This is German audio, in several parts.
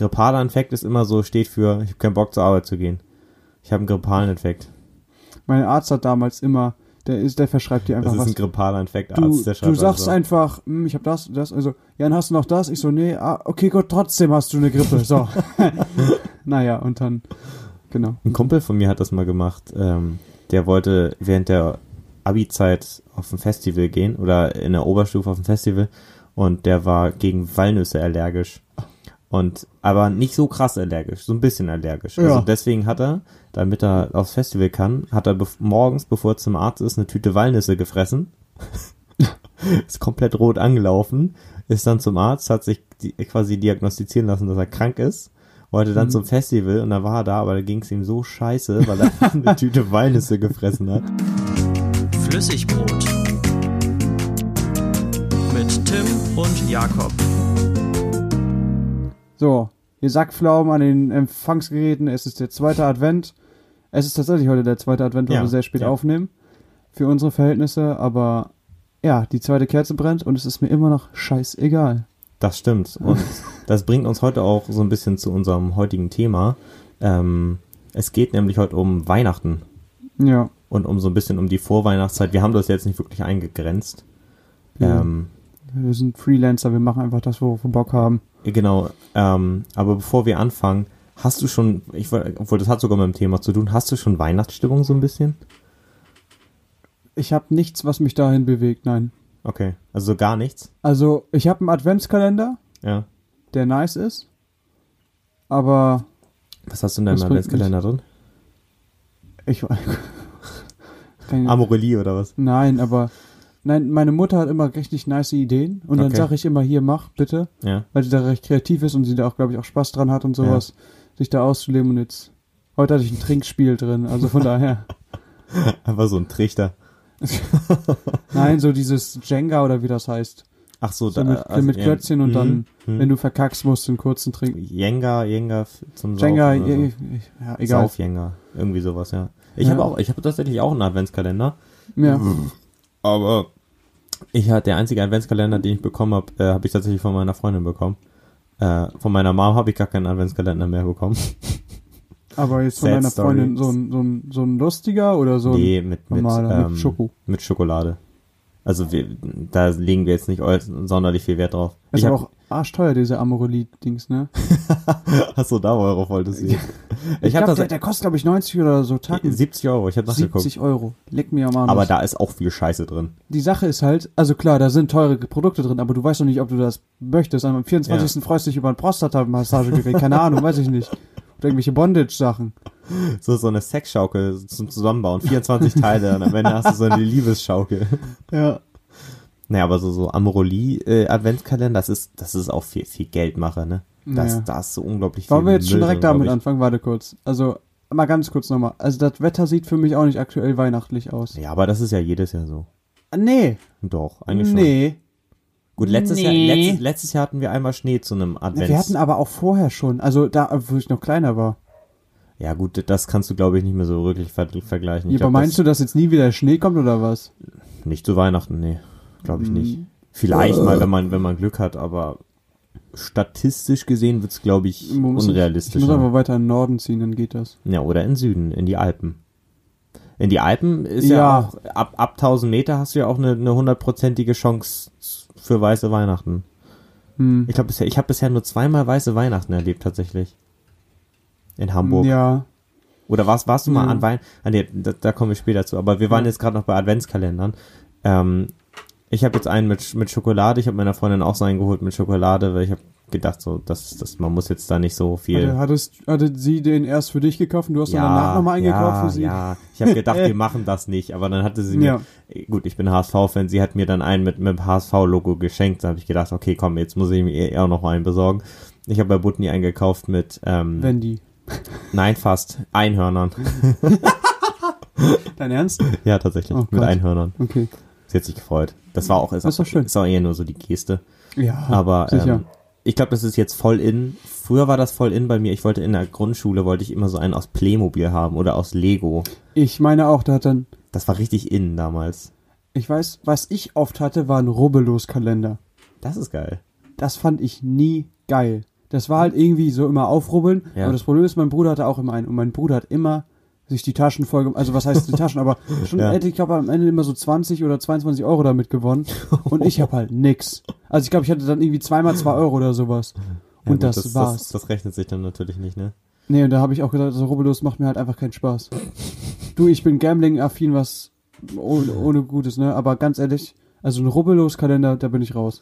grippaler Infekt ist immer so, steht für, ich habe keinen Bock zur Arbeit zu gehen. Ich habe einen grippalen Infekt. Mein Arzt hat damals immer, der ist, der verschreibt dir einfach Das ist was. ein grippaler Infekt, Du, Arzt, der schreibt du sagst also. einfach, hm, ich habe das, das, also, ja, dann hast du noch das. Ich so, nee, ah, okay, gut, trotzdem hast du eine Grippe. So. naja, und dann, genau. Ein Kumpel von mir hat das mal gemacht. Ähm, der wollte während der Abi-Zeit auf ein Festival gehen oder in der Oberstufe auf ein Festival und der war gegen Walnüsse allergisch. Und aber nicht so krass allergisch, so ein bisschen allergisch. Ja. Also deswegen hat er, damit er aufs Festival kann, hat er bef- morgens, bevor er zum Arzt ist, eine Tüte Walnüsse gefressen. ist komplett rot angelaufen, ist dann zum Arzt, hat sich die, quasi diagnostizieren lassen, dass er krank ist, wollte dann zum Festival und da war er da, aber da ging es ihm so scheiße, weil er eine Tüte Walnüsse gefressen hat. Flüssigbrot. Mit Tim und Jakob. So, ihr Sackpflaumen an den Empfangsgeräten, es ist der zweite Advent. Es ist tatsächlich heute der zweite Advent, weil Ja, wir sehr spät ja. aufnehmen. Für unsere Verhältnisse, aber ja, die zweite Kerze brennt und es ist mir immer noch scheißegal. Das stimmt. Und das bringt uns heute auch so ein bisschen zu unserem heutigen Thema. Ähm, es geht nämlich heute um Weihnachten Ja. und um so ein bisschen um die Vorweihnachtszeit. Wir haben das jetzt nicht wirklich eingegrenzt. Ja. Ähm, Wir sind Freelancer, wir machen einfach das, worauf wir Bock haben. Genau, ähm, aber bevor wir anfangen, hast du schon, ich obwohl das hat sogar mit dem Thema zu tun, hast du schon Weihnachtsstimmung so ein bisschen? Ich habe nichts, was mich dahin bewegt, nein. Okay, also gar nichts? Also, ich habe einen Adventskalender, Ja. der nice ist. Aber Was hast du in deinem Adventskalender drin? ich- Amorelie oder was? Nein, aber nein, meine Mutter hat immer richtig nice Ideen und dann Okay. sage ich immer hier mach bitte, Ja. weil sie da recht kreativ ist und sie da auch glaube ich auch Spaß dran hat und sowas, sich da auszuleben und jetzt heute hatte ich ein Trinkspiel drin, also von daher. Einfach so ein Trichter. Nein, so dieses Jenga oder wie das heißt. Ach so, So mit, mit Klötzchen und dann, hm. wenn du verkackst, musst du einen kurzen Trinken. Jenga, Jenga zum Jenga, Saufen oder so. ja, ja, egal. Saufjenga, irgendwie sowas, ja. Ich Ja. habe auch, ich habe tatsächlich auch einen Adventskalender, Ja. aber ich hatte der einzige Adventskalender, den ich bekommen habe, äh, habe ich tatsächlich von meiner Freundin bekommen. Äh, von meiner Mom habe ich gar keinen Adventskalender mehr bekommen. Aber jetzt von Sad deiner Freundin Story. so ein, so ein, so ein lustiger oder so ein nee, mit, mit, normaler ähm, mit Schoko. mit Schokolade. Also wir, da legen wir jetzt nicht sonderlich viel Wert drauf. Ist ich aber auch arschteuer, diese Amorelie-Dings, ne? Achso, da wolltest du jetzt. Ich, Ich habe glaub, der, der kostet, glaube ich, 90 oder so Tacken. 70 Euro, ich habe nachgeguckt. 70 Euro. Leck mir am Arsch. Aber da ist auch viel Scheiße drin. die Sache ist halt, also klar, da sind teure Produkte drin, aber du weißt noch nicht, ob du das möchtest. Am 24. freust du dich über ein Prostata-Massagegerät, keine Ahnung, weiß ich nicht. Irgendwelche Bondage-Sachen. So, so eine Sexschaukel zum Zusammenbauen. 24 Teile und am Ende hast du so eine Liebesschaukel. Ja. Naja, aber so, so Amorelie äh, Adventskalender, das ist, das ist auch viel, viel Geldmache, ne? Das, Naja. da ist so unglaublich viel Wollen wir jetzt schon Müll direkt drin, damit anfangen? Warte kurz. Also, mal ganz kurz nochmal. Also, das Wetter sieht für mich auch nicht aktuell weihnachtlich aus. Ja, aber das ist ja jedes Jahr so. Nee. Doch, eigentlich schon. Nee. Gut, letztes, Nee. Jahr, letztes, letztes Jahr hatten wir einmal Schnee zu einem Advents. Wir hatten aber auch vorher schon. Also, da, wo ich noch kleiner war. ja gut, das kannst du glaube ich nicht mehr so wirklich ver vergleichen. Ich Ja, aber glaub, meinst du, dass jetzt nie wieder Schnee kommt oder was? das, Nicht zu Weihnachten, nee. Glaube ich Hm. nicht. Vielleicht mal, wenn man, wenn man Glück hat, aber statistisch gesehen wird's glaube ich, muss- unrealistisch. Ich muss aber weiter in den Norden ziehen, dann geht das. Ja, oder in Süden, in die Alpen. In die Alpen ist ja, Ja. auch, ab, ab 1000 Meter hast du ja auch eine, eine hundertprozentige Chance für weiße Weihnachten. Hm. Ich glaube bisher, ich habe bisher nur zweimal weiße Weihnachten erlebt, tatsächlich. In Hamburg. Ja. Oder warst, warst du mal Ja. an Weihnachten? Ah, nee, da, da kommen wir später zu. Aber wir waren jetzt gerade noch bei Adventskalendern. Ähm, ich habe jetzt einen mit, mit Schokolade. Ich habe meiner Freundin auch so einen geholt mit Schokolade, weil ich habe gedacht, so, dass, dass man muss jetzt da nicht so viel. Hatte, hattest, hatte sie den erst für dich gekauft und du hast dann danach nochmal eingekauft ja, für sie? Ja, ich habe gedacht, wir machen das nicht, aber dann hatte sie mir, Ja. gut, ich bin HSV-Fan, sie hat mir dann einen mit, mit HSV-Logo geschenkt, da habe ich gedacht, okay, komm, jetzt muss ich mir eher noch einen besorgen. Ich habe bei Butni einen gekauft mit, ähm, Wendy. nein, fast, Einhörnern. Dein Ernst? ja, tatsächlich, Oh mit Gott. Ist Okay. Sie hat sich gefreut. Das war auch, ist, Das ist doch schön. ist auch eher nur so die Geste. Ja, Aber sicher. ähm, ich glaube, das ist jetzt voll in. Früher war das voll in bei mir. Ich wollte in der Grundschule, wollte ich immer so einen aus Playmobil haben oder aus Lego. ich meine auch, da hat dann, Das war richtig in damals. ich weiß, was ich oft hatte, war ein Rubbellos-Kalender. Das ist geil. Das fand ich nie geil. Das war halt irgendwie so immer aufrubbeln. Ja. Aber das Problem ist, mein Bruder hatte auch immer einen. Und mein Bruder hat immer sich die Taschen voll, also was heißt die Taschen, aber schon, Ja. hätte ich glaube am Ende immer so 20 oder 22 Euro damit gewonnen. Und ich habe halt nix. Also ich glaube, ich hatte dann irgendwie zweimal 2 Euro oder sowas. Ja, Und gut, das, war's. Das, das rechnet sich dann natürlich nicht, ne? Nee, und da habe ich auch gesagt, so rubbellos macht mir halt einfach keinen Spaß. Du, ich bin Gambling-affin, was ohne, ohne Gutes, ne? Aber ganz ehrlich, also ein rubbellos-Kalender, da bin ich raus.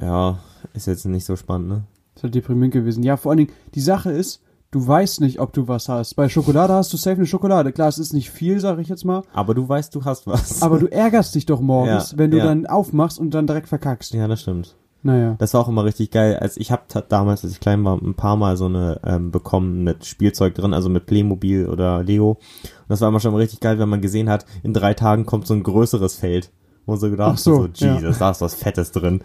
Ja, ist jetzt nicht so spannend, ne? Das ist halt deprimierend gewesen. Ja, vor allen Dingen, die Sache ist, du weißt nicht, ob du was hast. Bei Schokolade hast du safe eine Schokolade. Klar, es ist nicht viel, sag ich jetzt mal. Aber du weißt, du hast was. Aber du ärgerst dich doch morgens, Ja, wenn du ja. dann aufmachst und dann direkt verkackst. ja, das stimmt. Naja. Das war auch immer richtig geil. Als ich hab damals, als ich klein war, ein paar Mal so eine ähm, bekommen mit Spielzeug drin, also mit Playmobil oder Lego. Und das war immer schon mal richtig geil, wenn man gesehen hat, in drei Tagen kommt so ein größeres Feld. Man so gedacht Ach so, so, ja. Jesus, da ist was Fettes drin.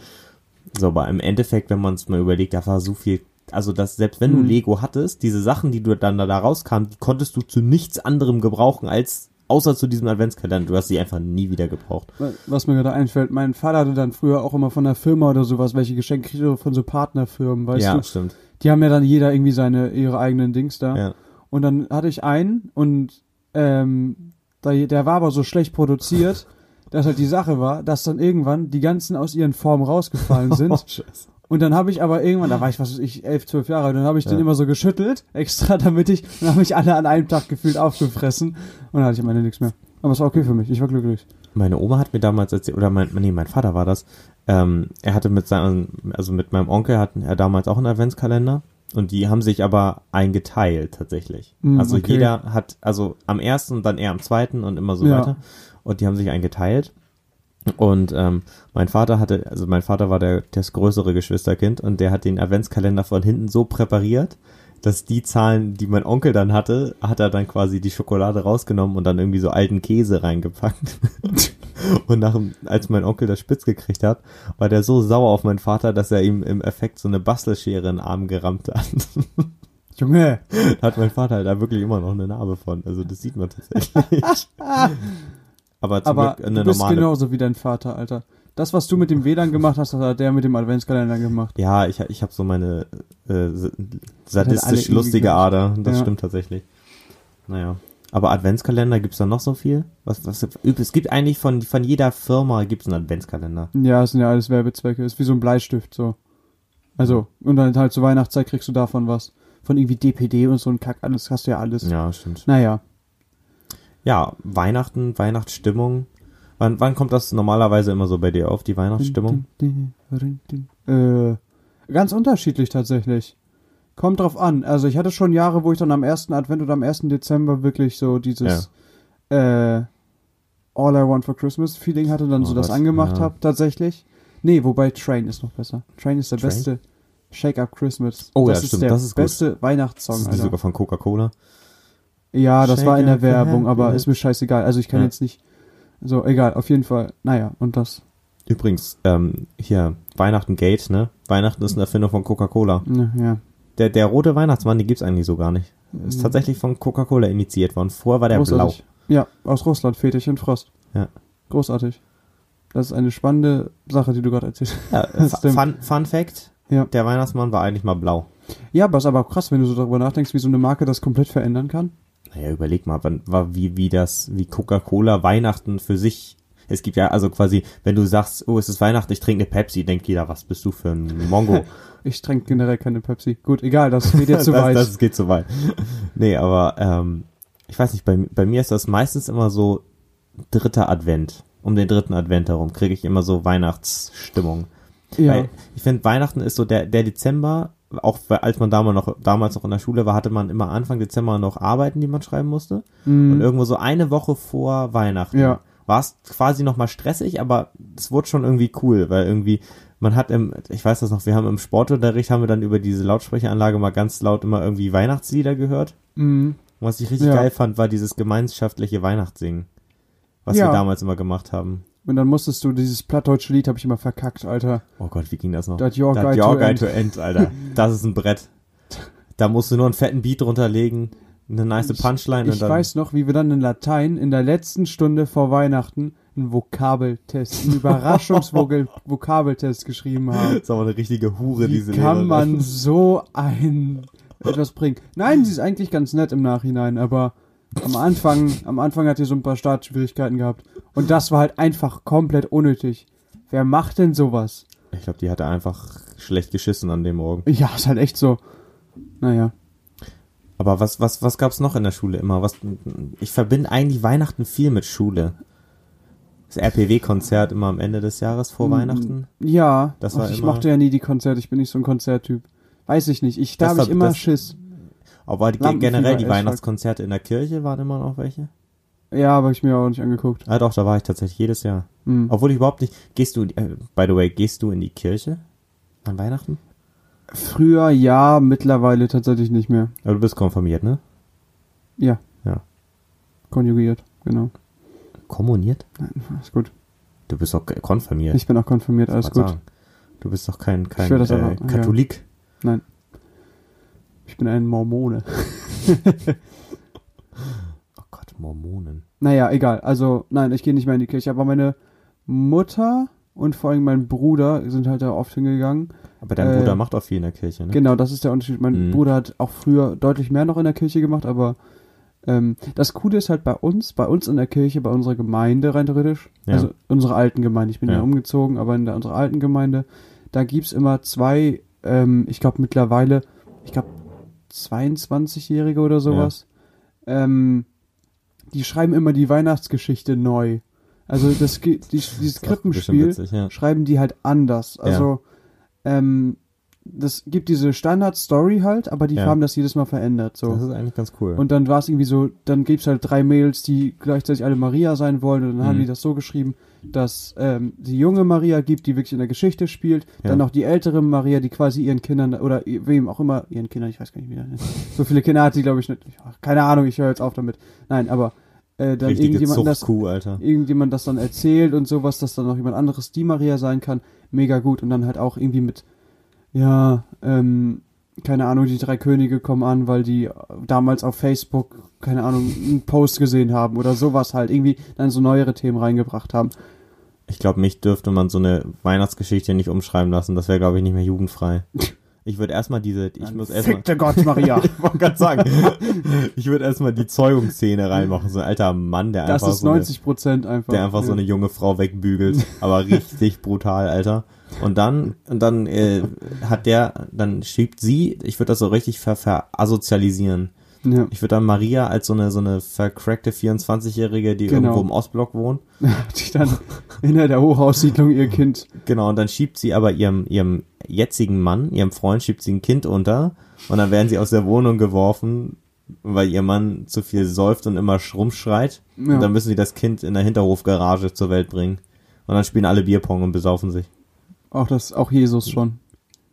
So, aber im Endeffekt, wenn man es mal überlegt, da war so viel, also das, selbst wenn du Mhm. Lego hattest, diese Sachen, die du dann da, rauskamen, die konntest du zu nichts anderem gebrauchen als, außer zu diesem Adventskalender. Du hast sie einfach nie wieder gebraucht. Was mir gerade einfällt, mein Vater hatte dann früher auch immer von der Firma oder sowas, welche Geschenke kriegt von so Partnerfirmen, weißt ja, du? stimmt. Die haben ja dann jeder irgendwie seine, ihre eigenen Dings da. Ja. Und dann hatte ich einen und ähm, da, der war aber so schlecht produziert, dass halt die Sache war, dass dann irgendwann die ganzen aus ihren Formen rausgefallen sind. Oh, scheiße. Und dann habe ich aber irgendwann, da war ich, was weiß ich, elf, zwölf Jahre, dann habe ich den Ja. immer so geschüttelt, extra, damit ich, dann habe ich alle an einem Tag gefühlt aufgefressen und dann hatte ich am Ende nichts mehr. Aber es war okay für mich, ich war glücklich. Meine Oma hat mir damals erzählt, oder mein, nee, mein Vater war das, ähm, er hatte mit seinem, also mit meinem Onkel hatten er damals auch einen Adventskalender und die haben sich aber eingeteilt tatsächlich. Mm, also okay. jeder hat, also am ersten und dann er am zweiten und immer so Ja. weiter. Und die haben sich eingeteilt. Und ähm, mein Vater hatte, also mein Vater war der, das größere Geschwisterkind und der hat den Adventskalender von hinten so präpariert, dass die Zahlen, die mein Onkel dann hatte, hat er dann quasi die Schokolade rausgenommen und dann irgendwie so alten Käse reingepackt. und nach, dem- als mein Onkel das spitz gekriegt hat, war der so sauer auf meinen Vater, dass er ihm im Effekt so eine Bastelschere in den Arm gerammt hat. Junge, hat mein Vater halt da wirklich immer noch eine Narbe von. Also das sieht man tatsächlich. Aber zum aber Glück eine du bist normale. genauso wie dein Vater, Alter. Das, was du mit dem WLAN gemacht hast, das hat der mit dem Adventskalender gemacht. Ja, ich, ich habe so meine äh, sadistisch lustige. Ader. Das Ja. stimmt tatsächlich. Naja. Aber Adventskalender gibt's da noch so viel? Was, was, es gibt eigentlich von, von jeder Firma gibt's einen Adventskalender. Ja, es sind ja alles Werbezwecke, ist wie so ein Bleistift, so. Also, und dann halt zur Weihnachtszeit kriegst du davon was. Von irgendwie DPD und so ein Kack, alles hast du ja alles. Ja, stimmt. Naja. Ja, Weihnachten, Weihnachtsstimmung. Wann, wann kommt das normalerweise immer so bei dir auf, die Weihnachtsstimmung? Äh, ganz unterschiedlich tatsächlich. Kommt drauf an. Also ich hatte schon Jahre, wo ich dann am 1. Advent oder am 1. Dezember wirklich so dieses äh, All I Want for Christmas Feeling hatte, dann Oh so das Gott, angemacht ja. habe tatsächlich. Nee, wobei Train ist noch besser. Train ist der Train? beste Shake Up Christmas. Oh ja, das ist stimmt, der das ist gut. beste Das Weihnachtssong, ist die Alter. sogar von Coca-Cola. Ja, das Shake war in der Werbung, aber ist mir scheißegal. Also ich kann Ja. jetzt nicht. So, egal, auf jeden Fall. Naja, und das. Übrigens, ähm, hier, Weihnachten Gate, ne? Weihnachten ist eine Erfindung von Coca-Cola. Ne, ja. Der, der rote Weihnachtsmann, den gibt's eigentlich so gar nicht. Ist tatsächlich von Coca-Cola initiiert worden. Vorher war der Großartig. Ja, aus Russland, Fetisch Frost. Ja. Großartig. Das ist eine spannende Sache, die du gerade erzählst. blau. Ja. Fun, Fun Fact, Ja. der Weihnachtsmann war eigentlich mal blau. Ja, aber ist aber auch krass, wenn du so darüber nachdenkst, wie so eine Marke das komplett verändern kann. Naja, überleg mal, wann, war, wie, wie das, wie Coca-Cola Weihnachten für sich. Es gibt ja also quasi, wenn du sagst, oh, es ist Weihnachten, ich trinke eine Pepsi, denkt jeder, was bist du für ein Mongo? Ich trinke generell keine Pepsi. Gut, egal, das geht jetzt zu das, weit. das geht zu weit. nee, aber ähm, ich weiß nicht, bei, bei mir ist das meistens immer so dritter Advent. Um den dritten Advent herum kriege ich immer so Weihnachtsstimmung. ja. Weil ich finde, Weihnachten ist so der, der Dezember, auch als man damals noch, damals noch in der Schule war, hatte man immer Anfang Dezember noch Arbeiten, die man schreiben musste. Und Mhm. irgendwo so eine Woche vor Weihnachten Ja. war es quasi nochmal stressig, aber es wurde schon irgendwie cool, weil irgendwie, man hat im, ich weiß das noch, wir haben im Sportunterricht, haben wir dann über diese Lautsprecheranlage mal ganz laut immer irgendwie Weihnachtslieder gehört. Mhm. Und was ich richtig Ja. geil fand, war dieses gemeinschaftliche Weihnachtssingen. Was Ja. wir damals immer gemacht haben. Und dann musstest du dieses plattdeutsche Lied, habe ich immer verkackt, Alter. Oh Gott, wie ging das noch? That Your That Guide Your to Guide End. to End, Alter. Das ist ein Brett. Da musst du nur einen fetten Beat drunterlegen, eine nice Punchline Ich und dann. weiß noch, wie wir dann in Latein in der letzten Stunde vor Weihnachten einen Vokabeltest, einen Überraschungsvokabeltest geschrieben haben. Das ist aber eine richtige Hure, Wie diese kann Lehrerin. man so ein etwas bringen? Nein, sie ist eigentlich ganz nett im Nachhinein, aber am Anfang, am Anfang hat sie so ein paar Startschwierigkeiten gehabt. Und das war halt einfach komplett unnötig. Wer macht denn sowas? Ich glaube, die hatte einfach schlecht geschissen an dem Morgen. Ja, ist halt echt so. Naja. Aber was, was, was gab's noch in der Schule immer? Was, ich verbinde eigentlich Weihnachten viel mit Schule. Das RPW-Konzert immer am Ende des Jahres vor Weihnachten. Ja, Das war ich immer- mochte ja nie die Konzerte, ich bin nicht so ein Konzerttyp. Weiß ich nicht. Ich, da habe ich immer das- Schiss. Aber die, generell die Weihnachtskonzerte in der Kirche waren immer noch welche. Ja, aber ich mir auch nicht angeguckt. Ah doch, da war ich tatsächlich jedes Jahr. Hm. Obwohl ich überhaupt nicht. Gehst du, äh, by the way, gehst du in die Kirche an Weihnachten? Früher ja, mittlerweile tatsächlich nicht mehr. Aber du bist konfirmiert, ne? Ja. Ja. Konjugiert, genau. Kommuniert? Ist gut. Du bist doch konfirmiert. Ich bin auch konfirmiert, alles gut. sagen. Du bist doch kein, kein äh, aber- ja. Katholik. Nein. Ich bin ein Mormone. Mormonen. Naja, egal. Also, nein, ich gehe nicht mehr in die Kirche. Aber meine Mutter und vor allem mein Bruder sind halt da oft hingegangen. Aber dein Äh, Bruder macht auch viel in der Kirche, ne? Genau, das ist der Unterschied. Mein Mhm. Bruder hat auch früher deutlich mehr noch in der Kirche gemacht, aber ähm, das Coole ist halt bei uns, bei uns in der Kirche, bei unserer Gemeinde rein theoretisch, Ja. also unsere alten Gemeinde, ich bin ja, Ja. umgezogen, aber in der, unserer alten Gemeinde, da gibt's immer zwei, ähm, ich glaube mittlerweile, ich glaube 22-Jährige oder sowas, ähm, die schreiben immer die Weihnachtsgeschichte neu. Also das, die, dieses Krippenspiel witzig, ja. schreiben die halt anders. Also, ähm, das gibt diese Standard-Story halt, aber die Ja. haben das jedes Mal verändert. Das So. ist eigentlich ganz cool. Und dann war es irgendwie so, dann gibt's halt drei Mädels, die gleichzeitig alle Maria sein wollen. Und dann haben Mhm. die das so geschrieben, dass ähm, die junge Maria gibt, die wirklich in der Geschichte spielt. Ja. Dann noch die ältere Maria, die quasi ihren Kindern oder wem auch immer, ihren Kindern, ich weiß gar nicht wie. das- So viele Kinder hat die, glaube ich, nicht. Ja, Keine Ahnung, ich höre jetzt auf damit. Nein, aber äh, dann Richtige irgendjemand das irgendjemand das dann erzählt und sowas, dass dann noch jemand anderes die Maria sein kann, mega gut. Und dann halt auch irgendwie mit, ja, ähm, keine Ahnung, die drei Könige kommen an, weil die damals auf Facebook, keine Ahnung, einen Post gesehen haben oder sowas halt, irgendwie dann so neuere Themen reingebracht haben. Ich glaube, mich dürfte man so eine Weihnachtsgeschichte nicht umschreiben lassen. Das wäre, glaube ich, nicht mehr jugendfrei. Ich würde erstmal diese, ich muss erstmal, Fickte Gott, Maria. ich wollte gerade sagen, ich würde erstmal die Zeugungsszene reinmachen. So ein alter Mann, der Das einfach ist so eine, 90 Prozent einfach. der einfach so eine junge Frau wegbügelt, aber richtig brutal, Alter. Und dann, und dann äh, hat der, dann schiebt sie, ich würde das so richtig ver, verasozialisieren. Ja. Ich würde dann Maria als so eine, so eine vercrackte 24-Jährige, die Genau. irgendwo im Ostblock wohnt. Die dann in der Hochhaussiedlung ihr Kind. Genau, und dann schiebt sie aber ihrem, ihrem jetzigen Mann, ihrem Freund, schiebt sie ein Kind unter und dann werden sie aus der Wohnung geworfen, weil ihr Mann zu viel säuft und immer rumschreit. Ja. Und dann müssen sie das Kind in der Hinterhofgarage zur Welt bringen. Und dann spielen alle Bierpong und besaufen sich. Auch das, auch Jesus schon.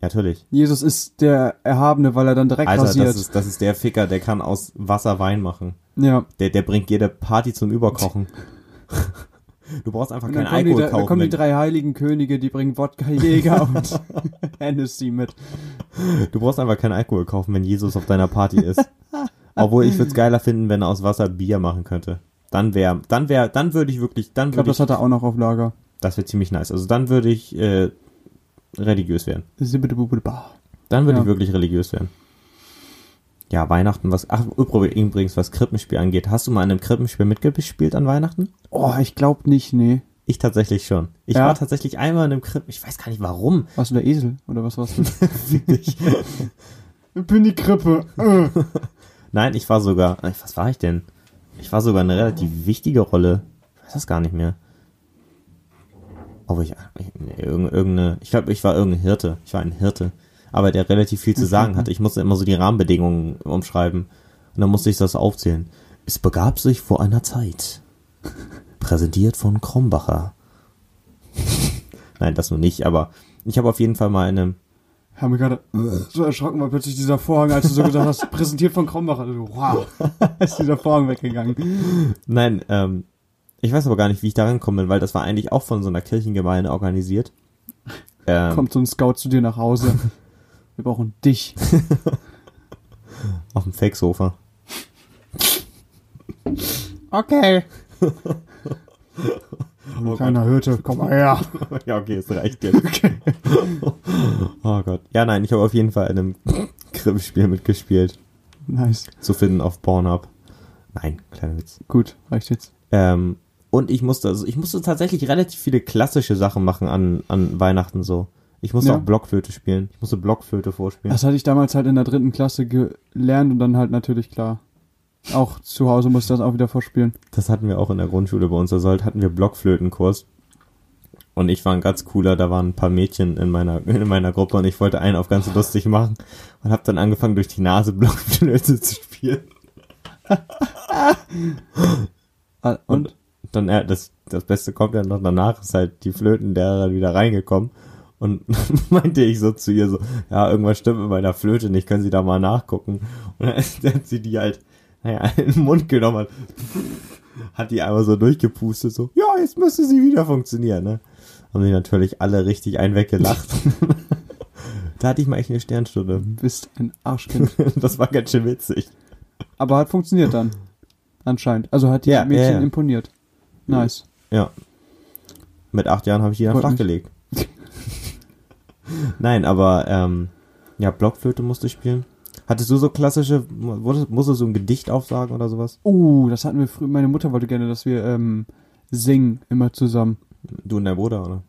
Natürlich. Jesus ist der Erhabene, weil er dann direkt Alter, rasiert. das ist, das ist der Ficker, der kann aus Wasser Wein machen. ja. Der, der bringt jede Party zum Überkochen. Du brauchst einfach keinen die, Alkohol dann kaufen. kommen die drei heiligen Könige, die bringen Wodka Jäger und Hennessy mit. Du brauchst einfach keinen Alkohol kaufen, wenn Jesus auf deiner Party ist. Obwohl ich würde es geiler finden, wenn er aus Wasser Bier machen könnte. Dann wäre, dann wäre, dann würde ich wirklich, dann Ich glaube, würde das ich, hat er auch noch auf Lager. das wäre ziemlich nice. Also dann würde ich äh, religiös werden. Dann würde Ja. ich wirklich religiös werden. Ja, Weihnachten, was, ach, übrigens, was Krippenspiel angeht. Hast du mal in einem Krippenspiel mitgespielt an Weihnachten? Oh, ich glaube nicht, nee. Ich tatsächlich schon. Ich Ja? war tatsächlich einmal in einem Krippen, ich weiß gar nicht warum. Warst du der Esel? Oder was warst du? Ich, ich bin die Krippe. nein, ich war sogar, was war ich denn? Ich war sogar eine relativ wichtige Rolle. Ich weiß das gar nicht mehr. Ob ich, irgendeine, ich glaube, ich war irgendein Hirte. Ich war ein Hirte. Aber der relativ viel zu sagen hatte. Ich musste immer so die Rahmenbedingungen umschreiben. Und dann musste ich das aufzählen. Es begab sich vor einer Zeit. Präsentiert von Krombacher. Nein, das nur nicht, aber ich habe auf jeden Fall mal in einem, Haben wir gerade so erschrocken, weil plötzlich dieser Vorhang, als du so gesagt hast, präsentiert von Krombacher. Also, wow, ist dieser Vorhang weggegangen. Nein, ähm, ich weiß aber gar nicht, wie ich da rangekommen bin, weil das war eigentlich auch von so einer Kirchengemeinde organisiert. Ähm, Kommt so ein Scout zu dir nach Hause. Wir brauchen dich. Auf dem Fake-Sofa. Okay. Oh Kleiner Hirte, komm mal her. ja, okay, es reicht jetzt. oh Gott. Ja, nein, ich habe auf jeden Fall in einem Krippenspiel mitgespielt. Nice. Zu finden auf Pornhub. Nein, kleiner Witz. Gut, reicht jetzt. Ähm, und ich musste, also ich musste tatsächlich relativ viele klassische Sachen machen an, an Weihnachten so. Ich musste Ja. auch Blockflöte spielen. Ich musste Blockflöte vorspielen. Das hatte ich damals halt in der dritten Klasse gelernt und dann halt natürlich klar. Auch zu Hause musste ich das auch wieder vorspielen. Das hatten wir auch in der Grundschule bei uns. Da sollt, hatten wir Blockflötenkurs. Und ich war ein ganz cooler, da waren ein paar Mädchen in meiner, in meiner Gruppe und ich wollte einen auf ganz lustig machen und habe dann angefangen durch die Nase Blockflöte zu spielen. Ah, Und? Dann, äh, das, das Beste kommt ja noch danach, ist halt die Flötenlehrerin wieder reingekommen und meinte ich so zu ihr so, ja, irgendwas stimmt mit meiner Flöte nicht, können Sie da mal nachgucken? Und dann hat sie die halt, naja, in den Mund genommen, hat, hat die einmal so durchgepustet, so, ja, jetzt müsste sie wieder funktionieren, ne? Haben die natürlich alle richtig einen weggelacht. da hatte ich mal echt eine Sternstunde. Bist ein Arschkind. Das war ganz schön witzig. Aber hat funktioniert dann. Anscheinend. Also hat die Ja, Mädchen ja, ja. imponiert. Nice. Ja. Mit acht Jahren habe ich die dann flach gelegt. Nein, aber ähm, ja, Blockflöte musste ich spielen. Hattest du so klassische, musstest du so ein Gedicht aufsagen oder sowas? Uh, das hatten wir früher. Meine Mutter wollte gerne, dass wir ähm, singen immer zusammen. Du und dein Bruder, oder?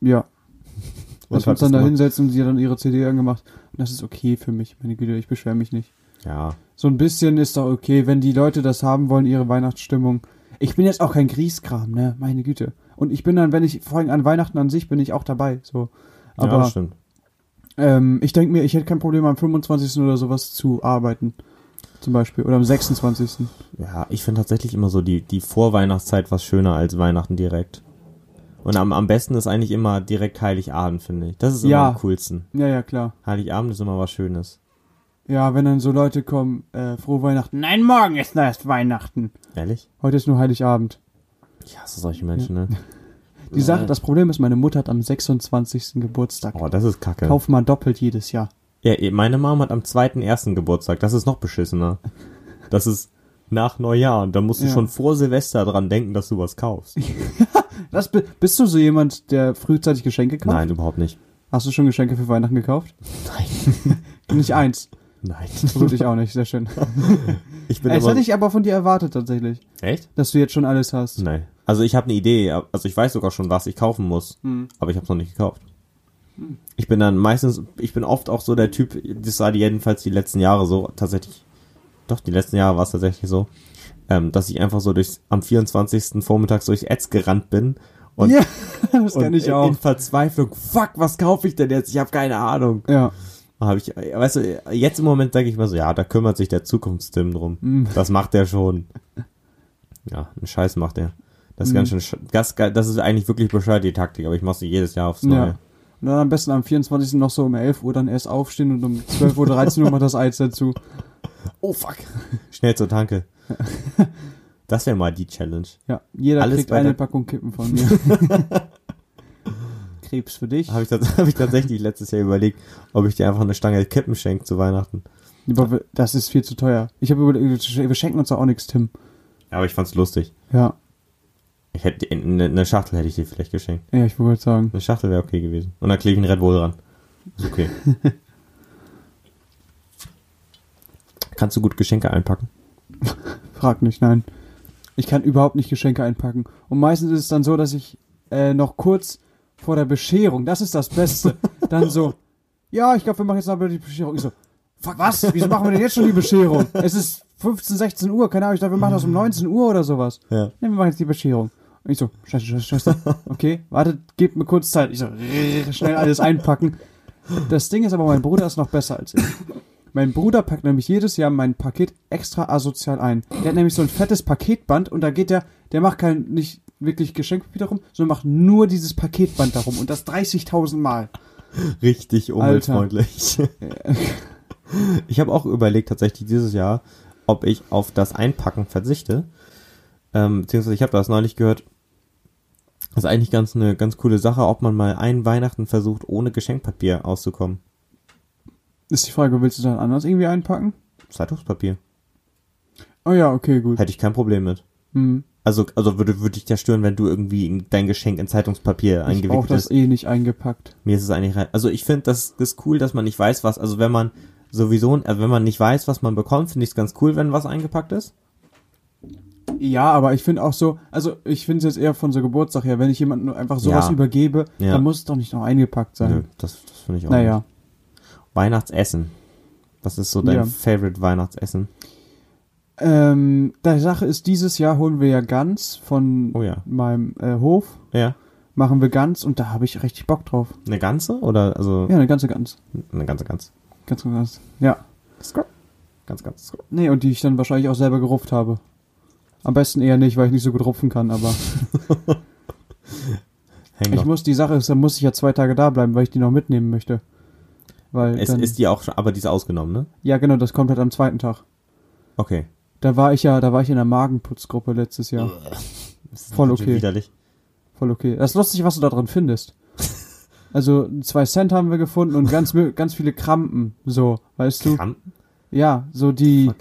Ja. Und Dass wir uns dann da hinsetzen und sie hat dann ihre CD angemacht. Und das ist okay für mich, meine Güte, ich beschwere mich nicht. Ja, So ein bisschen ist doch okay, wenn die Leute das haben wollen, ihre Weihnachtsstimmung. Ich bin jetzt auch kein Grieskram, ne? Meine Güte. Und ich bin dann, wenn ich, vor allem an Weihnachten an sich, bin ich auch dabei. So. ja, Aber das stimmt. ähm, ich denke mir, ich hätte kein Problem, am 25. oder sowas zu arbeiten. Zum Beispiel. Oder am 26. Ja, ich finde tatsächlich immer so die, die Vorweihnachtszeit was schöner als Weihnachten direkt. Und am, am besten ist eigentlich immer direkt Heiligabend, finde ich. Das ist immer Ja. am coolsten. Ja, ja, klar. Heiligabend ist immer was Schönes. Ja, wenn dann so Leute kommen, äh, frohe Weihnachten. Nein, morgen ist erst Weihnachten. Ehrlich? Heute ist nur Heiligabend. Ich hasse solche Menschen, ne? Die Sache, das Problem ist, meine Mutter hat am 26. Geburtstag. Oh, das ist kacke. Kauf mal doppelt jedes Jahr. Ja, eh, meine Mom hat am 2.1. Geburtstag. Das ist noch beschissener. Das ist nach Neujahr und da musst du Ja. schon vor Silvester dran denken, dass du was kaufst. Das, bi- bist du so jemand, der frühzeitig Geschenke kauft? Nein, überhaupt nicht. Hast du schon Geschenke für Weihnachten gekauft? Nein. Nicht eins. Nein. Gut, ich auch nicht. Sehr schön. Ich bin Das immer... hätte ich aber von dir erwartet tatsächlich, Echt? dass du jetzt schon alles hast. Nein. Also ich habe eine Idee, also ich weiß sogar schon, was ich kaufen muss, Hm. aber ich habe es noch nicht gekauft. Ich bin dann meistens, ich bin oft auch so der Typ, das war jedenfalls die letzten Jahre so, tatsächlich, doch, die letzten Jahre war es tatsächlich so, ähm, dass ich einfach so durchs, am 24. vormittags durchs Ads gerannt bin und, ja, das und kann ich auch. in Verzweiflung, fuck, was kaufe ich denn jetzt? Ich habe keine Ahnung. Ja. Habe ich, weißt du, jetzt im Moment denke ich mir so, ja, da kümmert sich der Zukunftstim drum. Mm. Das macht er schon. Ja, einen Scheiß macht er. Das ist Mm. ganz schön, sch- das, das ist eigentlich wirklich bescheuert, die Taktik, aber ich mache sie jedes Jahr aufs Neue. Ja. Und dann am besten am 24. noch so um 11 Uhr dann erst aufstehen und um 12 Uhr, 13 Uhr macht das Eis dazu. Oh fuck. Schnell zur Tanke. Das wäre mal die Challenge. Ja, jeder Alles kriegt eine Packung Kippen von mir. Krebs für dich. Habe ich, hab ich tatsächlich letztes Jahr überlegt, ob ich dir einfach eine Stange Kippen schenke zu Weihnachten. Aber das ist viel zu teuer. Ich habe überlegt, wir schenken uns doch auch nichts, Tim. Aber ich fand's lustig. Ja, Ich hätte eine, eine Schachtel hätte ich dir vielleicht geschenkt. ja, ich wollte sagen. Eine Schachtel wäre okay gewesen. Und dann klebe ich einen Red Bull dran. Ist okay. Kannst du gut Geschenke einpacken? Frag nicht, nein. Ich kann überhaupt nicht Geschenke einpacken. Und meistens ist es dann so, dass ich äh, noch kurz vor der Bescherung, das ist das Beste, dann so, ja, ich glaube, wir machen jetzt aber die Bescherung. Ich so, fuck, was? Wieso machen wir denn jetzt schon die Bescherung? Es ist 15, 16 Uhr, keine Ahnung, ich dachte, wir machen das um 19 Uhr oder sowas. Ja. Ne, wir machen jetzt die Bescherung. Und ich so, scheiße, scheiße, scheiße. Okay, wartet, gebt mir kurz Zeit. Ich so, schnell alles einpacken. Das Ding ist aber, mein Bruder ist noch besser als ich. Mein Bruder packt nämlich jedes Jahr mein Paket extra asozial ein. Der hat nämlich so ein fettes Paketband und da geht der, der macht kein, nicht wirklich Geschenkpapier darum, sondern macht nur dieses Paketband darum und das 30.000 Mal. Richtig umweltfreundlich. ich habe auch überlegt tatsächlich dieses Jahr, ob ich auf das Einpacken verzichte. Ähm, beziehungsweise ich habe das neulich gehört. Das ist eigentlich ganz eine ganz coole Sache, ob man mal ein Weihnachten versucht, ohne Geschenkpapier auszukommen. Ist die Frage, willst du dann anders irgendwie einpacken? Zeitungspapier. Oh ja, okay, gut. Hätte ich kein Problem mit. Hm. Also, also würde, würde dich das stören, wenn du irgendwie dein Geschenk in Zeitungspapier Ich eingewickelt brauche das ist? eh nicht eingepackt. Mir ist es eigentlich rein. Also ich finde, das, das ist cool, dass man nicht weiß, was, also wenn man sowieso, also wenn man nicht weiß, was man bekommt, finde ich es ganz cool, wenn was eingepackt ist. Ja, aber ich finde auch so, also ich finde es jetzt eher von so Geburtstag her, wenn ich jemandem nur einfach sowas Ja. übergebe, Ja. dann muss es doch nicht noch eingepackt sein. Nö, das, das finde ich auch. Naja. nicht. Weihnachtsessen. Was ist so dein Ja. Favorite Weihnachtsessen? Ähm, die Sache ist, dieses Jahr holen wir ja Gans von Oh ja. meinem äh, Hof, Ja. machen wir Gans und da habe ich richtig Bock drauf. Eine ganze oder also Ja, eine ganze Gans. eine ganze ganz. Ganz, ganz, ganz. Ja. Ganz, ganz. Nee, und die ich dann wahrscheinlich auch selber gerupft habe. Am besten eher nicht, weil ich nicht so gut rupfen kann, aber ich muss, die Sache ist, dann muss ich ja zwei Tage da bleiben, weil ich die noch mitnehmen möchte. Weil Es dann, ist die auch schon, aber die ist ausgenommen, ne? ja genau, das kommt halt am zweiten Tag. Okay. Da war ich ja, da war ich in der Magenputzgruppe letztes Jahr. Voll okay. Widerlich. Voll okay. Das ist lustig, was du da drin findest. Also zwei Cent haben wir gefunden und ganz ganz viele Krampen, so, weißt du? Krampen? Ja, so die Fuck.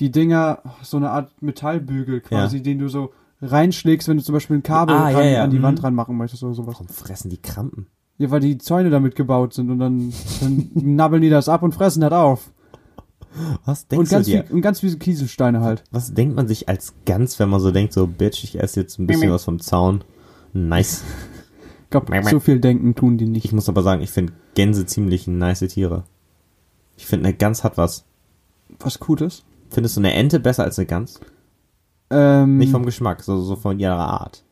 die Dinger, so eine Art Metallbügel quasi, den du so reinschlägst, wenn du zum Beispiel ein Kabel Ah, ja, ran, ja, an die mhm. Wand ranmachen möchtest oder sowas. Warum fressen die Krampen? Ja, weil die Zäune damit gebaut sind und dann, dann nabbeln die das ab und fressen das auf. Was Und denkst ganz, du dir? viel, und ganz viele Kieselsteine halt. Was denkt man sich als Gans, wenn man so denkt, so, Bitch, ich esse jetzt ein bisschen was vom Zaun. Nice. Ich glaub, so viel denken tun die Ich nicht. muss aber sagen, ich finde Gänse ziemlich nice Tiere. Ich finde, eine Gans hat was. Was Gutes. Findest du eine Ente besser als eine Gans? Ähm, Nicht vom Geschmack, so, so von ihrer Art.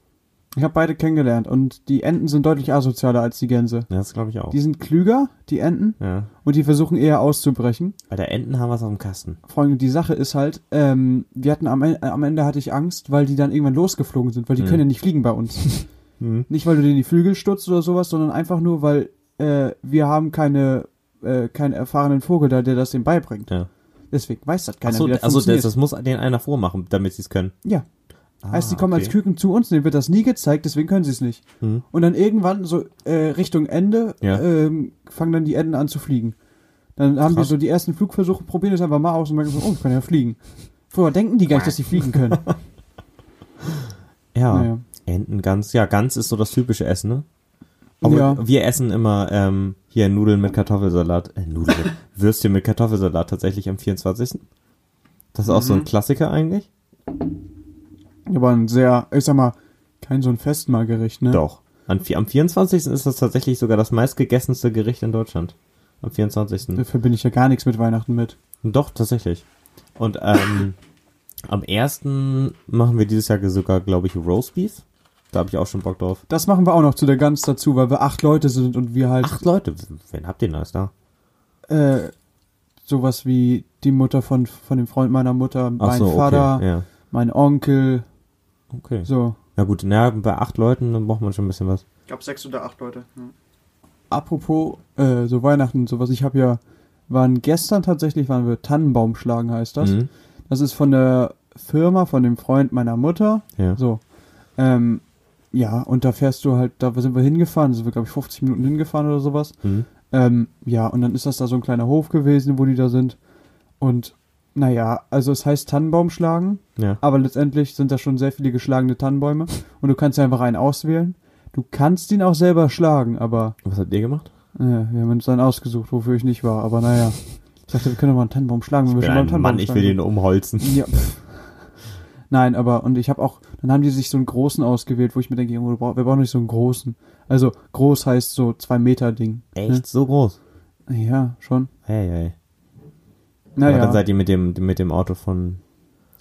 Ich habe beide kennengelernt und die Enten sind deutlich asozialer als die Gänse. Ja, das glaube ich auch. Die sind klüger, die Enten, Ja. und die versuchen eher auszubrechen. Bei der Enten haben wir es auf dem Kasten. Allem die Sache ist halt, ähm, wir hatten am, am Ende hatte ich Angst, weil die dann irgendwann losgeflogen sind, weil die Mhm. können ja nicht fliegen bei uns. Mhm. nicht weil du denen die Flügel stutzt oder sowas, sondern einfach nur, weil äh, wir haben keine äh, keinen erfahrenen Vogel da, der das dem beibringt. Ja. Deswegen weiß das keiner, wie das also das, das muss denen einer vormachen, damit sie es können. ja, Ah, heißt, die kommen okay. als Küken zu uns, denen wird das nie gezeigt, deswegen können sie es nicht. Mhm. Und dann irgendwann so äh, Richtung Ende Ja. ähm, fangen dann die Enten an zu fliegen. Dann haben wir Krass. so die ersten Flugversuche, probieren es einfach mal aus und merken so, oh, ich kann ja fliegen. Vorher denken die gar nicht, dass sie fliegen können. Ja, Naja. Enten, Gans. Ja, Gans ist so das typische Essen, ne? Aber Ja. wir essen immer ähm, hier Nudeln mit Kartoffelsalat. Äh, Nudeln. mit- Würstchen mit Kartoffelsalat tatsächlich am 24. Das ist auch so ein Mhm. Klassiker eigentlich. Aber ein sehr, ich sag mal, kein so ein Festmahlgericht, ne? Doch. An, am 24. ist das tatsächlich sogar das meistgegessenste Gericht in Deutschland. Am 24. Da verbinde ich ja gar nichts mit Weihnachten mit. Doch, tatsächlich. Und ähm, am 1. machen wir dieses Jahr sogar, glaube ich, Roastbeef. Da habe ich auch schon Bock drauf. Das machen wir auch noch zu der Gans dazu, weil wir acht Leute sind und wir halt Acht Leute. Wen habt ihr denn alles da? äh, sowas wie die Mutter von, von dem Freund meiner Mutter, Ach mein so, Vater, okay. Ja. mein Onkel, Okay. so. Ja gut, na, bei acht Leuten, dann braucht man schon ein bisschen was. Ich glaube sechs oder acht Leute. Apropos äh, so Weihnachten und sowas, ich habe ja, waren gestern tatsächlich, waren wir Tannenbaum schlagen heißt das. Mhm. Das ist von der Firma, von dem Freund meiner Mutter. Ja. So. Ähm, ja, und da fährst du halt, da sind wir hingefahren, da sind wir, glaube ich, 50 Minuten hingefahren oder sowas. Mhm. Ähm, ja, und dann ist das da so ein kleiner Hof gewesen, wo die da sind. Und naja, also es heißt Tannenbaum schlagen, Ja. aber letztendlich sind da schon sehr viele geschlagene Tannenbäume und du kannst ja einfach einen auswählen. Du kannst ihn auch selber schlagen, aber Was habt ihr gemacht? äh, wir haben uns dann ausgesucht, wofür ich nicht war, aber naja. Ich dachte, wir können doch mal einen Tannenbaum schlagen, wenn wir Ich schon mal ein einen Tannenbaum Mann, ich schlagen. will den umholzen. Ja. Nein, aber, und ich habe auch, dann haben die sich so einen großen ausgewählt, wo ich mir denke, Junge, wir brauchen nicht so einen großen. Also, groß heißt so zwei Meter Ding. Echt? So groß? Ne? Ja, schon. Hey, hey. Aber dann Naja, seid ihr mit dem, mit dem Auto von,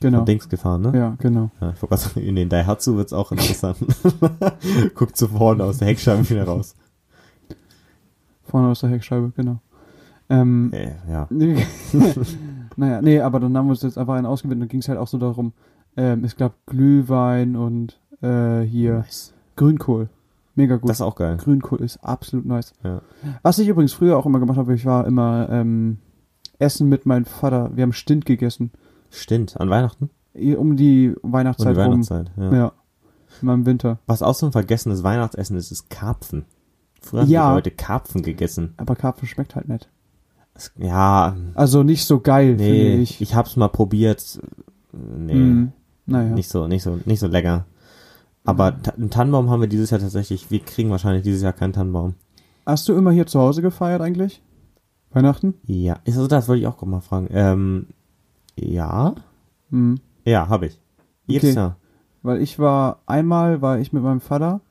genau. von Dings gefahren, ne? Ja, genau. Ja, ich wollte sagen, in den Daihatsu wird's auch interessant. Guckt zu vorne aus der Heckscheibe wieder raus. Vorne aus der Heckscheibe, genau. Ähm, Äh, ja. naja, nee, aber dann haben wir uns jetzt einfach einen ausgewählt und dann ging es halt auch so darum, ähm, es gab Glühwein und äh, hier Nice. Grünkohl. Mega gut. Das ist auch geil. Grünkohl ist absolut nice. Ja. Was ich übrigens früher auch immer gemacht habe, ich war immer ähm, essen mit meinem Vater. Wir haben Stint gegessen. Stimmt, an Weihnachten Um die Weihnachtszeit die rum. Weihnachtszeit. Ja. Ja. Immer im Winter. Was auch so ein vergessenes Weihnachtsessen ist, ist Karpfen. Früher haben Ja. die Leute Karpfen gegessen. Aber Karpfen schmeckt halt nicht. Es- Ja, Also nicht so geil, finde nee, ich. ich. hab's mal probiert. Nee. Mm. Naja. nicht so, nicht so, nicht so lecker. Aber ta- einen Tannenbaum haben wir dieses Jahr tatsächlich, wir kriegen wahrscheinlich dieses Jahr keinen Tannenbaum. Hast du immer hier zu Hause gefeiert eigentlich? Weihnachten? Ja, ist also das wollte ich auch gerade mal fragen. Ähm, ja, Hm. ja, habe ich. Jedes Okay. Jahr. Weil ich war, einmal war ich mit meinem Vater,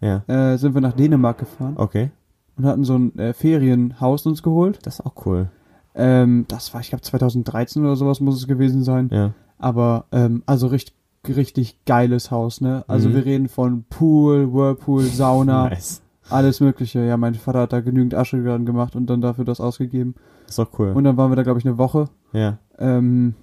Ja, äh, sind wir nach Dänemark gefahren okay. und hatten so ein äh, Ferienhaus uns geholt. Das ist auch cool. Ähm, das war, ich glaube, 2013 oder sowas muss es gewesen sein. Ja. Aber, ähm, also richtig, richtig geiles Haus, ne? Also Mhm. wir reden von Pool, Whirlpool, Sauna, Nice. Alles mögliche. Ja, mein Vater hat da genügend Asche dran gemacht und dann dafür das ausgegeben. Ist doch cool. Und dann waren wir da, glaube ich, eine Woche. ja. Ähm,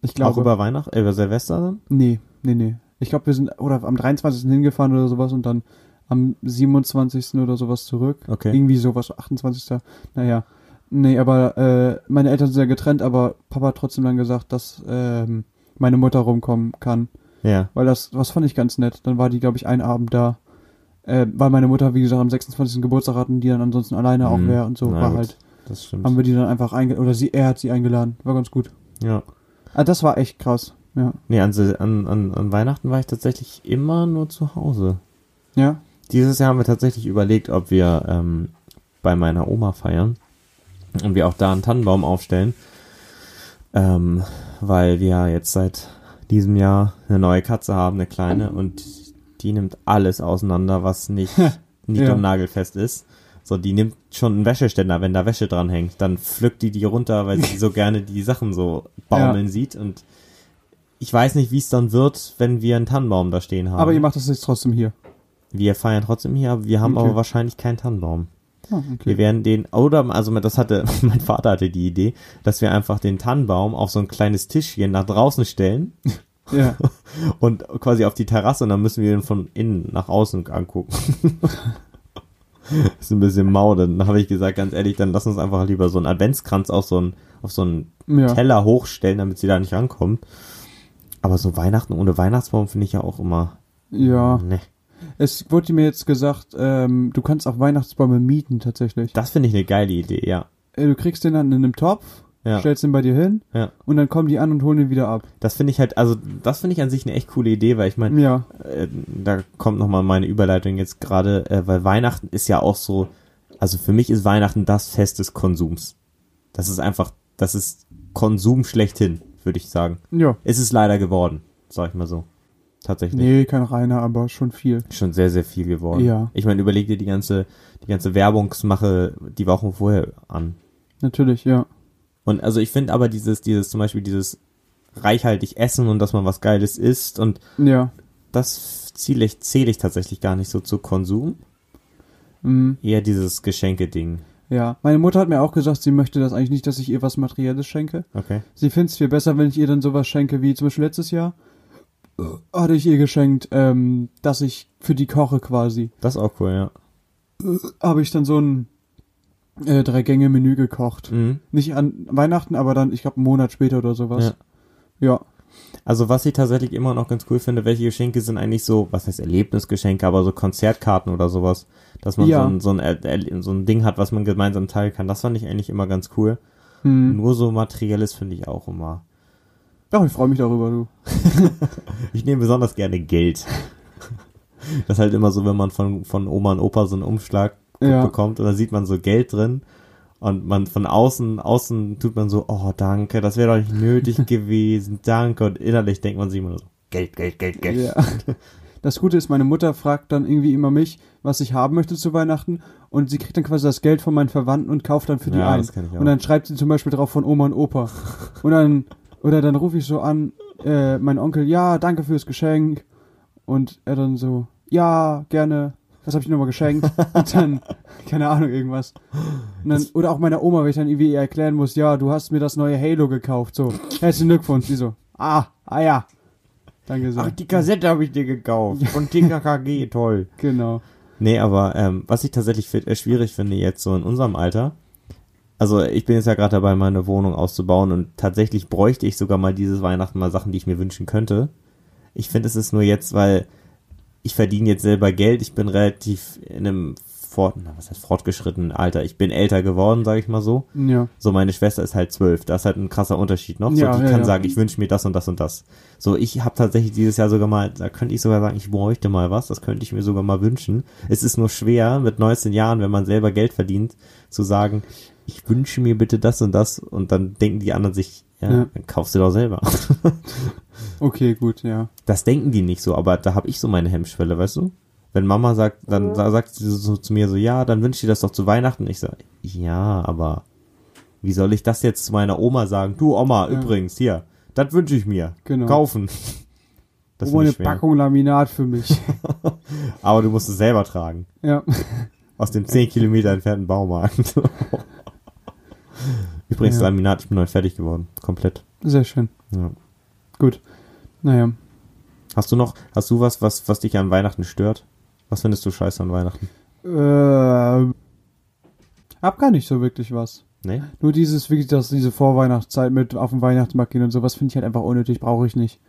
ich glaube. auch über Weihnachten, äh, über Silvester dann? Nee, nee, nee. Ich glaube, wir sind oder am 23. hingefahren oder sowas und dann am 27. oder sowas zurück. Okay. Irgendwie sowas, 28. Naja. Nee, aber äh, meine Eltern sind ja getrennt, aber Papa hat trotzdem dann gesagt, dass ähm, meine Mutter rumkommen kann. Ja. Weil das, was fand ich ganz nett. Dann war die, glaube ich, einen Abend da. Äh, weil meine Mutter, wie gesagt, am 26. Geburtstag hatten, die dann ansonsten alleine auch Mhm. wäre und so. Na war gut. halt, Das stimmt. haben wir die dann einfach eingeladen, oder sie, er hat sie eingeladen. War ganz gut. ja. Ah, das war echt krass. Ja. Nee, an, an, an Weihnachten war ich tatsächlich immer nur zu Hause. Ja? Dieses Jahr haben wir tatsächlich überlegt, ob wir ähm, bei meiner Oma feiern und wir auch da einen Tannenbaum aufstellen, ähm, weil wir jetzt seit diesem Jahr eine neue Katze haben, eine kleine, und die nimmt alles auseinander, was nicht nicht Ja. und nagelfest ist. So, die nimmt schon einen Wäscheständer, wenn da Wäsche dran hängt, dann pflückt die die runter, weil sie so gerne die Sachen so baumeln sieht und ich weiß nicht, wie es dann wird, wenn wir einen Tannenbaum da stehen haben. Aber ihr macht das jetzt trotzdem hier. Wir feiern trotzdem hier, aber wir haben Okay. aber wahrscheinlich keinen Tannenbaum. Wir okay. werden den, oder, also das hatte, mein Vater hatte die Idee, dass wir einfach den Tannenbaum auf so ein kleines Tischchen nach draußen stellen Ja. und quasi auf die Terrasse und dann müssen wir ihn von innen nach außen angucken. ist ein bisschen mau, dann habe ich gesagt, ganz ehrlich, dann lass uns einfach lieber so einen Adventskranz auf so einen, auf so einen Ja. Teller hochstellen, damit sie da nicht rankommt. Aber so Weihnachten ohne Weihnachtsbaum finde ich ja auch immer, Ja. ne. Es wurde mir jetzt gesagt, ähm, du kannst auch Weihnachtsbäume mieten tatsächlich. Das finde ich eine geile Idee, ja. Äh, Du kriegst den dann in einem Topf, Ja. stellst den bei dir hin Ja. und dann kommen die an und holen den wieder ab. Das finde ich halt, also das finde ich an sich eine echt coole Idee, weil ich meine, Ja. äh, da kommt nochmal meine Überleitung jetzt gerade, äh, weil Weihnachten ist ja auch so, also für mich ist Weihnachten das Fest des Konsums. Das ist einfach, das ist Konsum schlechthin, würde ich sagen. Ja. Es ist leider geworden, sag ich mal so. Tatsächlich. Nee, kein reiner, aber schon viel. Schon sehr, sehr viel geworden. Ja. Ich meine, überleg dir die ganze, die ganze Werbungsmache die Wochen vorher an. Natürlich, ja. Und also ich finde aber dieses, dieses, zum Beispiel dieses reichhaltig essen und dass man was Geiles isst und Ja. das zähle ich, zähle ich tatsächlich gar nicht so zu Konsum. Mhm. Eher dieses Geschenke-Ding. Ja. Meine Mutter hat mir auch gesagt, sie möchte das eigentlich nicht, dass ich ihr was Materielles schenke. Okay. Sie findet es viel besser, wenn ich ihr dann sowas schenke, wie zum Beispiel letztes Jahr hatte ich ihr geschenkt, ähm, dass ich für die koche quasi. Das ist auch cool, ja. Habe ich dann so ein äh, Drei-Gänge-Menü gekocht. Mhm. Nicht an Weihnachten, aber dann, ich glaube, einen Monat später oder sowas. Ja. Also was ich tatsächlich immer noch ganz cool finde, welche Geschenke sind eigentlich so, was heißt Erlebnisgeschenke, aber so Konzertkarten oder sowas, dass man Ja. so, ein, so, ein, so ein Ding hat, was man gemeinsam teilen kann. Das fand ich eigentlich immer ganz cool. Hm. Nur so materielles finde ich auch immer. Ach, ich freue mich darüber, du. Ich nehme besonders gerne Geld. Das ist halt immer so, wenn man von, von Oma und Opa so einen Umschlag Ja. bekommt und da sieht man so Geld drin und man von außen, außen tut man so, oh danke, das wäre doch nicht nötig gewesen, danke und innerlich denkt man sich immer so, Geld, Geld, Geld, Geld. Ja. Das Gute ist, meine Mutter fragt dann irgendwie immer mich, was ich haben möchte zu Weihnachten und sie kriegt dann quasi das Geld von meinen Verwandten und kauft dann für die Ja, ein. Und dann schreibt sie zum Beispiel drauf von Oma und Opa. Und dann, oder dann rufe ich so an, äh, mein Onkel, ja, danke fürs Geschenk. Und er dann so, ja, gerne. Was habe ich nochmal geschenkt? Und dann, keine Ahnung, irgendwas. Dann, oder auch meiner Oma, wenn ich dann irgendwie ihr erklären muss, ja, du hast mir das neue Halo gekauft. So, herzlichen Glückwunsch. Die so, ah, ah ja. Danke sehr. Ach, die Kassette habe ich dir gekauft. Von TKKG, toll. Genau. Nee, aber ähm, was ich tatsächlich äh, schwierig finde jetzt so in unserem Alter, also ich bin jetzt ja gerade dabei, meine Wohnung auszubauen und tatsächlich bräuchte ich sogar mal dieses Weihnachten mal Sachen, die ich mir wünschen könnte. Ich finde, es ist nur jetzt, weil ich verdiene jetzt selber Geld, ich bin relativ in einem fort, was heißt fortgeschritten, Alter, ich bin älter geworden, sage ich mal so. Ja. So, meine Schwester ist halt zwölf, da ist halt ein krasser Unterschied noch. So, Ja, die ja, kann ja. sagen, ich wünsche mir das und das und das. So, ich habe tatsächlich dieses Jahr sogar mal, da könnte ich sogar sagen, ich bräuchte mal was, das könnte ich mir sogar mal wünschen. Es ist nur schwer, mit 19 Jahren, wenn man selber Geld verdient, zu sagen, ich wünsche mir bitte das und das und dann denken die anderen sich, ja, Ja. dann kaufst du doch selber. Okay, gut, ja. Das denken die nicht so, aber da habe ich so meine Hemmschwelle, weißt du? Wenn Mama sagt, dann sa- sagt sie so zu mir so, ja, dann wünsche ich dir das doch zu Weihnachten. Ich sage, ja, aber wie soll ich das jetzt zu meiner Oma sagen? Du Oma, Ja. übrigens, hier, das wünsche ich mir. Genau. Kaufen. Das oh, schwer. Packung Laminat für mich. Aber du musst es selber tragen. ja. Aus dem 10 Kilometer entfernten Baumarkt. Übrigens, Ja. Laminat, ich bin heute fertig geworden. Komplett. Sehr schön. Ja. Gut. Naja. Hast du noch, hast du was, was, was dich an Weihnachten stört? Was findest du scheiße an Weihnachten? Äh, hab gar nicht so wirklich was. Nee? Nur dieses, wirklich, dass diese Vorweihnachtszeit mit auf dem Weihnachtsmarkt gehen und sowas finde ich halt einfach unnötig, brauche ich nicht.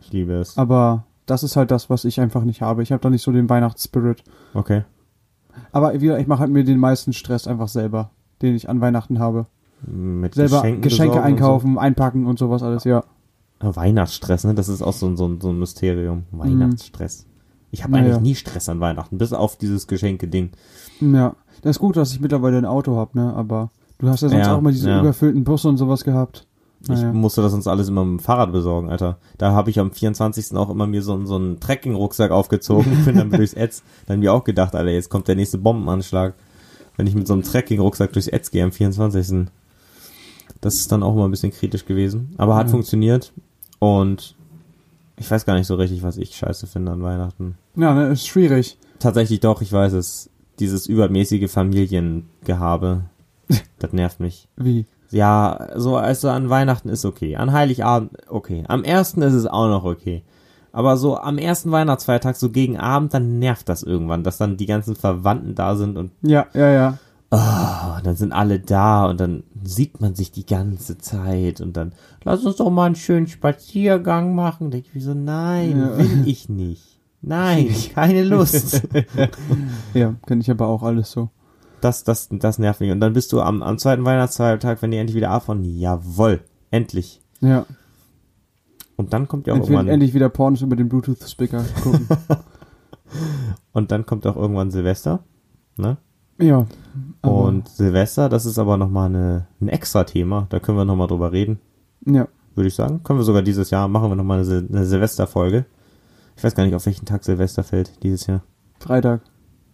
Ich liebe es. Aber das ist halt das, was ich einfach nicht habe. Ich habe da nicht so den Weihnachtsspirit. Okay. Aber wieder, ich mache halt mir den meisten Stress einfach selber, den ich an Weihnachten habe. Mit Selber Geschenken Geschenke besorgen und einkaufen, einpacken und sowas alles, ja. So. Weihnachtsstress, ne? Das ist auch so, so, so ein Mysterium. Weihnachtsstress. Ich habe Naja. eigentlich nie Stress an Weihnachten, bis auf dieses Geschenke-Ding. Ja. Das ist gut, dass ich mittlerweile ein Auto habe, ne? Aber du hast ja sonst Ja, auch immer diese ja. überfüllten Busse und sowas gehabt. Naja. Ich musste das uns alles immer mit dem Fahrrad besorgen, Alter. Da habe ich am 24. auch immer mir so, einen- so einen Trekking-Rucksack aufgezogen, bin dann durchs Etz. Dann mir auch gedacht, Alter, jetzt kommt der nächste Bombenanschlag. Wenn ich mit so einem Trekking-Rucksack durchs Etz gehe am 24. Das ist dann auch immer ein bisschen kritisch gewesen. Aber hat Ja. funktioniert. Und ich weiß gar nicht so richtig, was ich scheiße finde an Weihnachten. Ja, ne, ist schwierig. Tatsächlich doch, ich weiß es. Dieses übermäßige Familiengehabe. das nervt mich. Wie? Ja, so also an Weihnachten ist okay. An Heiligabend okay. Am ersten ist es auch noch okay. Aber so am ersten Weihnachtsfeiertag, so gegen Abend, dann nervt das irgendwann, dass dann die ganzen Verwandten da sind und Ja, ja, ja. Oh, dann sind alle da und dann sieht man sich die ganze Zeit und dann lass uns doch mal einen schönen Spaziergang machen. Denke ich mir so, nein, Ja. will ich nicht. Nein, keine Lust. Ja, kenne ich aber auch alles so. Das, das, das nervt mich. Und dann bist du am, am zweiten Weihnachtsfeiertag, wenn die endlich wieder abfahren, jawoll, endlich. Ja. Und dann kommt ja auch Endlich, irgendwann, endlich wieder Pornos über den Bluetooth-Speaker gucken. und dann kommt auch irgendwann Silvester, ne? Ja. Und Silvester, das ist aber nochmal eine, ein extra Thema, da können wir nochmal drüber reden, Ja. würde ich sagen. Können wir sogar dieses Jahr, machen wir nochmal eine, Sil eine Silvesterfolge. Ich weiß gar nicht, auf welchen Tag Silvester fällt dieses Jahr. Freitag.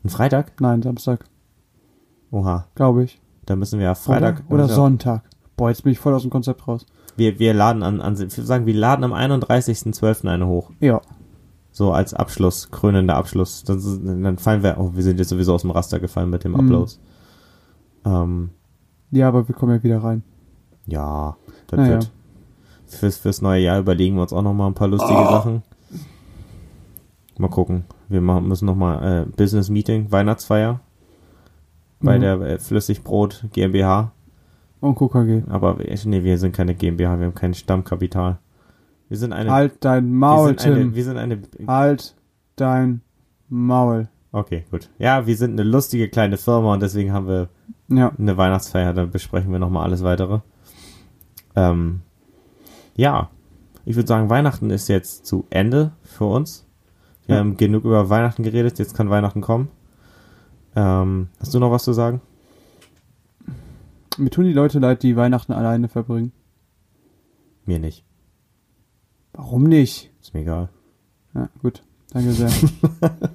Ein Freitag? Nein, Samstag, Oha, glaube ich. da müssen wir ja Freitag. Oder, oder Sonntag. Boah, jetzt bin ich voll aus dem Konzept raus. Wir, wir laden an, an, wir sagen, wir laden am 31.12. eine hoch. Ja. So als Abschluss, krönender Abschluss. Dann, dann fallen wir, oh, wir sind jetzt sowieso aus dem Raster gefallen mit dem Mhm. Uploads. Ähm, Ja, aber wir kommen ja wieder rein. ja, das Naja. wird. Fürs, fürs neue Jahr überlegen wir uns auch noch mal ein paar lustige Sachen. Mal gucken. Wir machen, müssen noch mal äh, Business Meeting, Weihnachtsfeier bei Mhm. der äh, Flüssigbrot GmbH. Und KKG. Aber wir- nee, wir sind keine GmbH, wir haben kein Stammkapital. Wir sind eine. Halt dein wir Maul, eine, Tim. wir sind eine Halt dein Maul. Okay, gut. Ja, wir sind eine lustige kleine Firma und deswegen haben wir Ja. eine Weihnachtsfeier, dann besprechen wir nochmal alles weitere. Ähm, ja, ich würde sagen, Weihnachten ist jetzt zu Ende für uns. Wir Ja. haben genug über Weihnachten geredet, jetzt kann Weihnachten kommen. Ähm, hast du noch was zu sagen? Mir tun die Leute leid, die Weihnachten alleine verbringen. Mir nicht. Warum nicht? Ist mir egal. Ja, gut. Danke sehr.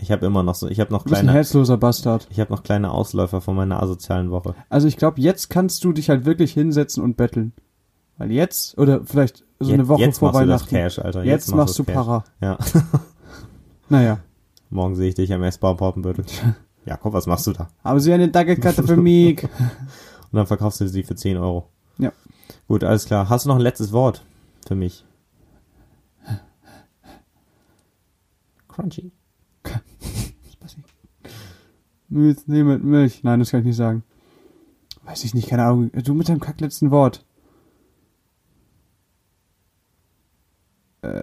Ich habe immer noch so, ich habe noch Du bist ein kleine, herzloser Bastard. ich habe noch kleine Ausläufer von meiner asozialen Woche. Also ich glaube, jetzt kannst du dich halt wirklich hinsetzen und betteln. Weil jetzt, oder vielleicht so Jetzt- eine Woche jetzt vor machst du das Weihnachten. Cash, Alter. Jetzt, machst du Cash. Para. Ja. Naja. Morgen sehe ich dich am S-Bahn Poppenbüttel. Ja, komm, was machst du da? Haben Sie eine Dackelkarte für mich? Und dann verkaufst du sie für 10 Euro. Ja. Gut, alles klar. Hast du noch ein letztes Wort für mich? Crunchy. Milch, nee, mit Milch. Nein, das kann ich nicht sagen. Weiß ich nicht, keine Ahnung. Du mit deinem kackletzten Wort. Äh,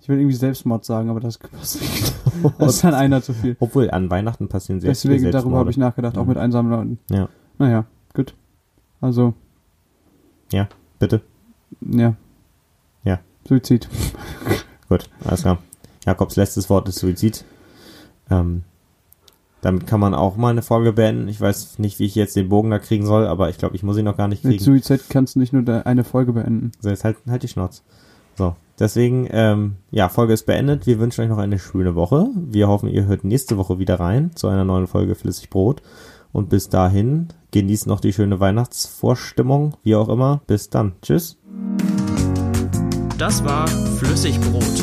Ich will irgendwie Selbstmord sagen, aber das passt nicht. Das ist dann einer zu viel. Obwohl, an Weihnachten passieren sehr Deswegen, viele darüber habe ich nachgedacht, auch mit einsamen Leuten. Ja. Naja, gut. Also, Ja, bitte. ja. Ja. Suizid. Gut, alles klar. Jakobs letztes Wort ist Suizid. Ähm, damit kann man auch mal eine Folge beenden. Ich weiß nicht, wie ich jetzt den Bogen da kriegen soll, aber ich glaube, ich muss ihn noch gar nicht Mit kriegen. Suizid kannst du nicht nur eine Folge beenden. So, jetzt halt, halt die Schnauze. So, deswegen, ähm, ja, Folge ist beendet. Wir wünschen euch noch eine schöne Woche. Wir hoffen, ihr hört nächste Woche wieder rein zu einer neuen Folge Flüssig Brot. Und bis dahin, genießt noch die schöne Weihnachtsvorstimmung, wie auch immer. Bis dann. Tschüss. Das war Flüssigbrot